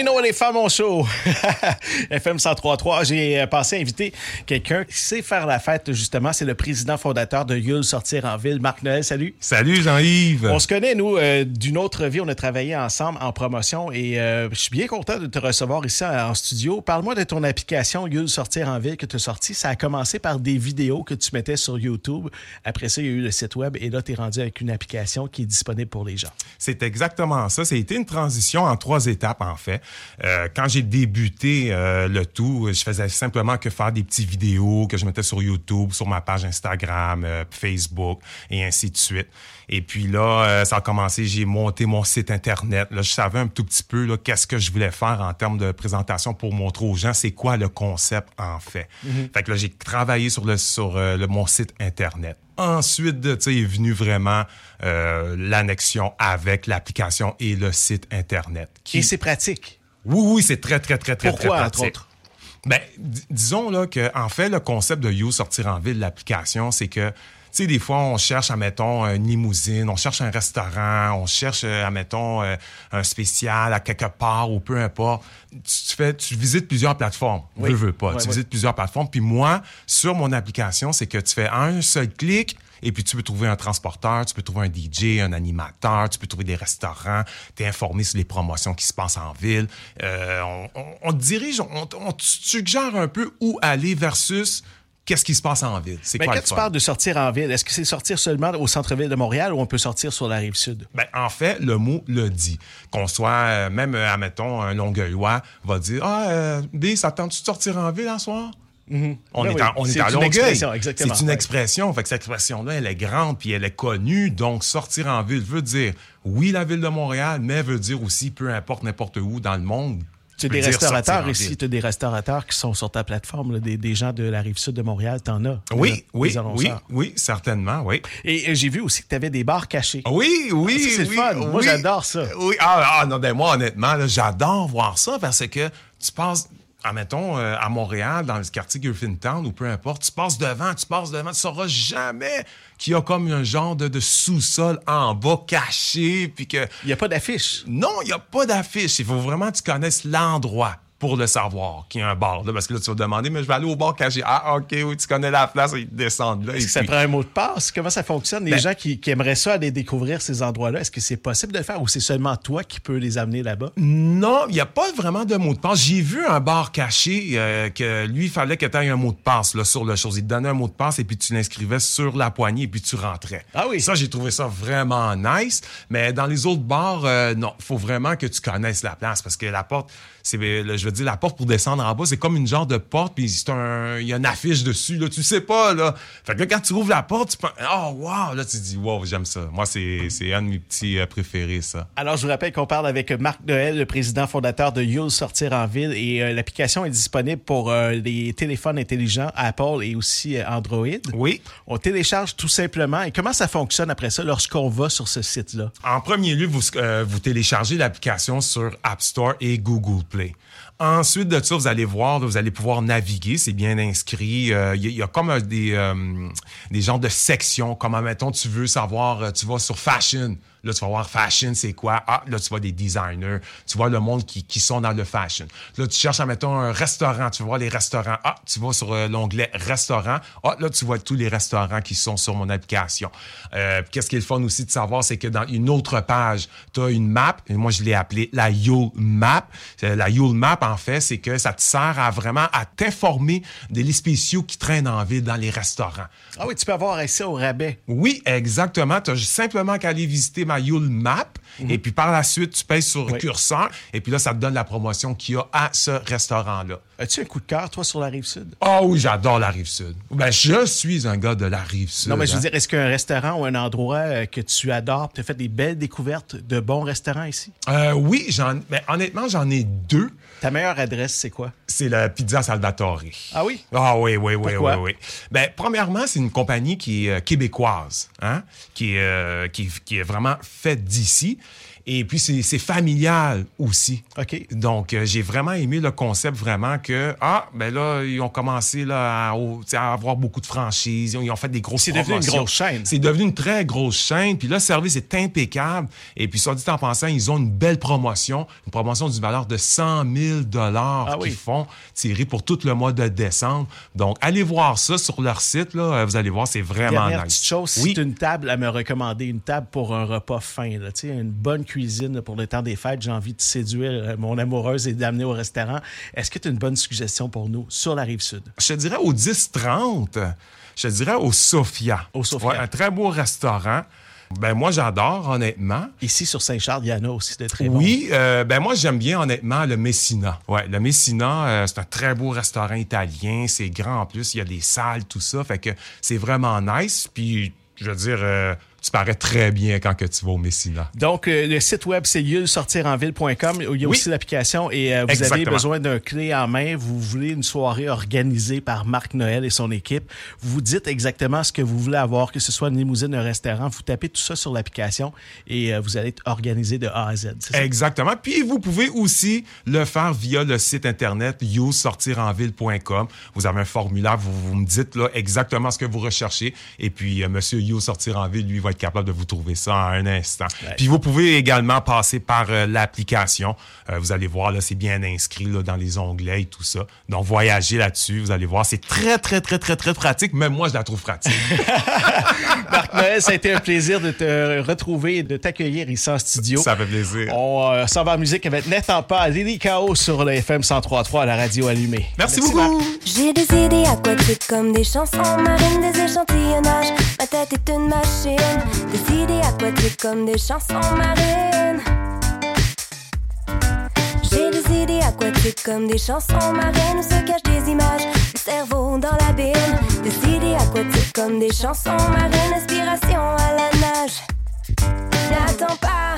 Domino les femmes show. FM 103.3. J'ai euh, pensé inviter quelqu'un qui sait faire la fête, justement. C'est le président fondateur de Yule Sortir en Ville. Marc Noël, salut. Salut Jean-Yves. On se connaît, nous, euh, d'une autre vie. On a travaillé ensemble en promotion et euh, je suis bien content de te recevoir ici en, studio. Parle-moi de ton application Yule Sortir en Ville que tu as sorti. Ça a commencé par des vidéos que tu mettais sur YouTube. Après ça, il y a eu le site web et là, tu es rendu avec une application qui est disponible pour les gens. C'est exactement ça. Été une transition en trois étapes, en fait. Euh, quand j'ai débuté euh, le tout, je faisais simplement que faire des petites vidéos que je mettais sur YouTube, sur ma page Instagram, euh, Facebook et ainsi de suite. Et puis là, ça a commencé, j'ai monté mon site Internet. Là, je savais un tout petit peu là, qu'est-ce que je voulais faire en termes de présentation pour montrer aux gens c'est quoi le concept en fait. Mm-hmm. Fait que là, j'ai travaillé sur, le, sur le, mon site Internet. Ensuite est venu vraiment euh, l'annexion avec l'application et le site Internet. Et c'est pratique. Oui, oui, c'est très, très, très, très, Pourquoi, très pratique. Entre autres? Ben, disons là que en fait le concept de You sortir en ville l'application, c'est que tu sais, des fois, on cherche, admettons, une limousine, on cherche un restaurant, on cherche, euh, admettons, euh, un spécial à quelque part ou peu importe. Tu, fais, tu visites plusieurs plateformes. Oui. Veux, veux pas. tu visites plusieurs plateformes. Puis moi, sur mon application, c'est que tu fais un seul clic, et puis, tu peux trouver un transporteur, tu peux trouver un DJ, un animateur, tu peux trouver des restaurants, tu es informé sur les promotions qui se passent en ville. Euh, on, te dirige, on, on te suggère un peu où aller versus qu'est-ce qui se passe en ville. C'est quoi quand tu parles de sortir en ville, est-ce que c'est sortir seulement au centre-ville de Montréal ou on peut sortir sur la rive sud? Ben, en fait, le mot le dit. Qu'on soit, euh, même, euh, admettons, un Longueuillois va dire Ah, euh, ça tente-tu de sortir en ville un soir? On, ben est on est, à Longueuil. C'est une expression. Fait que cette expression-là, elle est grande puis elle est connue. Donc, sortir en ville veut dire, oui, la ville de Montréal, mais veut dire aussi, peu importe n'importe où dans le monde, tu as des restaurateurs ici, tu as des restaurateurs qui sont sur ta plateforme, des, gens de la rive sud de Montréal, tu en as. Oui, oui, oui, oui, certainement, oui. Et, j'ai vu aussi que tu avais des bars cachés. Oui, oui, ah, c'est oui, fun. Moi, j'adore ça. Oui, ah, ah, non, ben moi, honnêtement, j'adore voir ça parce que tu passes admettons, euh, à Montréal, dans le quartier Griffintown ou peu importe, tu passes devant, tu passes devant, tu sauras jamais qu'il y a comme un genre de, sous-sol en bas caché, puis que... Il n'y a pas d'affiche. Non, il n'y a pas d'affiche. Il faut vraiment que tu connaisses l'endroit pour le savoir qu'il y a un bar. Là, parce que là, tu vas demander, mais je vais aller au bar caché. Ah, OK, oui, tu connais la place, ils descendent là. Est-ce que ça prend un mot de passe? Comment ça fonctionne? Les ben gens qui, aimeraient ça aller découvrir ces endroits-là, est-ce que c'est possible de le faire ou c'est seulement toi qui peux les amener là-bas? Non, il n'y a pas vraiment de mot de passe. J'ai vu un bar caché euh, que lui, il fallait que tu aies un mot de passe là, sur le chose. Il te donnait un mot de passe et puis tu l'inscrivais sur la poignée et puis tu rentrais. Ah oui? Ça, j'ai trouvé ça vraiment nice. Mais dans les autres bars, euh, non, il faut vraiment que tu connaisses la place parce que la porte, c'est, je veux dire, la porte pour descendre en bas, c'est comme une genre de porte, puis il y a une affiche dessus, là, tu sais pas, là. Fait que là, quand tu ouvres la porte, tu penses, oh, wow, là, tu dis, wow, j'aime ça. Moi, c'est, un de mes petits euh, préférés, ça. Alors, je vous rappelle qu'on parle avec Marc Noël, le président fondateur de Yule Sortir en Ville, et euh, l'application est disponible pour euh, les téléphones intelligents Apple et aussi Android. Oui. On télécharge tout simplement. Et comment ça fonctionne après ça lorsqu'on va sur ce site-là? En premier lieu, vous, vous téléchargez l'application sur App Store et Google Play. Ensuite de ça, vous allez voir, vous allez pouvoir naviguer, c'est bien inscrit. Il euh, y, a comme des, euh, des genres de sections, comme, mettons, tu veux savoir, euh, tu vas sur Fashion, Là, tu vas voir fashion, c'est quoi? Ah, là, tu vois des designers. Tu vois le monde qui, qui sont dans le fashion. Là, tu cherches, mettons, un restaurant. Tu vas voir les restaurants. Ah, tu vas sur euh, l'onglet restaurant. Ah, là, tu vois tous les restaurants qui sont sur mon application. Euh, Qu'est-ce qui est le fun aussi de savoir, c'est que dans une autre page, tu as une map. Et moi, je l'ai appelée la Yule Map. Euh, la Yule Map, en fait, c'est que ça te sert à vraiment à t'informer des lits spéciaux qui traînent en ville dans les restaurants. Ah oui, tu peux avoir accès au rabais. Oui, exactement. Tu as simplement qu'à aller visiter ma Yule Map. Et puis par la suite, tu pèses sur le curseur. Et puis là, ça te donne la promotion qu'il y a à ce restaurant-là. As-tu un coup de cœur, toi, sur la rive sud? Ah oui, j'adore la rive sud. Ben, je suis un gars de la rive sud. Non, mais je veux hein. dire, est-ce qu'un restaurant ou un endroit euh, que tu adores, tu as fait des belles découvertes de bons restaurants ici? Euh, oui, j'en, ben, honnêtement, j'en ai deux. Ta meilleure adresse, c'est quoi? C'est la Pizza Salvatore. Ah oui? Ah oui, oui, oui, oui, oui. Ben, premièrement, c'est une compagnie qui est euh, québécoise, hein? qui, est, qui, qui est vraiment faite d'ici. Et puis, c'est familial aussi. OK. Donc, euh, j'ai vraiment aimé le concept, vraiment, que, ah, ben là, ils ont commencé là, à, avoir beaucoup de franchises. Ils ont, fait des grosses C'est devenu une grosse chaîne. C'est devenu une très grosse chaîne. Puis là, le service est impeccable. Et puis, soit dit en pensant, ils ont une belle promotion, une promotion d'une valeur de 100 000 ah, qu'ils font, tiré pour tout le mois de décembre. Donc, allez voir ça sur leur site. Là, vous allez voir, c'est vraiment Dernière nice. petite chose, c'est une table à me recommander, une table pour un repas fin. Là, une bonne cuisine pour le temps des fêtes. J'ai envie de séduire euh, mon amoureuse et d'amener au restaurant. Est-ce que tu as une bonne suggestion pour nous sur la rive sud? Je te dirais au 10-30. Je te dirais au Sophia. Au Sophia. un très beau restaurant. Ben moi j'adore honnêtement. Ici sur Saint-Charles, il y en a aussi de très bons. Oui, euh, ben moi j'aime bien honnêtement le Messina. Ouais, le Messina, euh, c'est un très beau restaurant italien, c'est grand en plus, il y a des salles tout ça, fait que c'est vraiment nice. Puis je veux dire, euh, tu parais très bien quand que tu vas au Messina. Donc, euh, le site web, c'est yulsortirenville.com. Il y a aussi l'application et euh, vous avez besoin d'un clé en main. Vous voulez une soirée organisée par Marc Noël et son équipe. Vous dites exactement ce que vous voulez avoir, que ce soit une limousine, un restaurant. Vous tapez tout ça sur l'application et vous allez être organisé de A à Z. Exactement. Puis, vous pouvez aussi le faire via le site Internet yousortirenville.com. Vous avez un formulaire, vous, vous, me dites là exactement ce que vous recherchez. Et puis, Monsieur You Sortir en Ville, lui, va être capable de vous trouver ça en un instant. Puis vous pouvez également passer par euh, l'application. Euh, vous allez voir, là, c'est bien inscrit là, dans les onglets et tout ça. Donc, voyagez là-dessus. Vous allez voir, c'est très, très, très, très, très pratique. Même moi, je la trouve pratique. Marc Noël, ça a été un plaisir de te retrouver et de t'accueillir ici en studio. Ça fait plaisir. On euh, s'en va en musique avec Net en pas Lily Chaos sur le FM 103.3 à la radio allumée. Merci, beaucoup. J'ai des idées aquatiques comme des chansons marines, des échantillonnages. Ma tête est une machine. Des idées aquatiques comme des chansons marines. J'ai des idées aquatiques comme des chansons marines où se cachent des images, le cerveau dans la bine. Des idées aquatiques comme des chansons marines, inspiration à la nage. N'attends pas.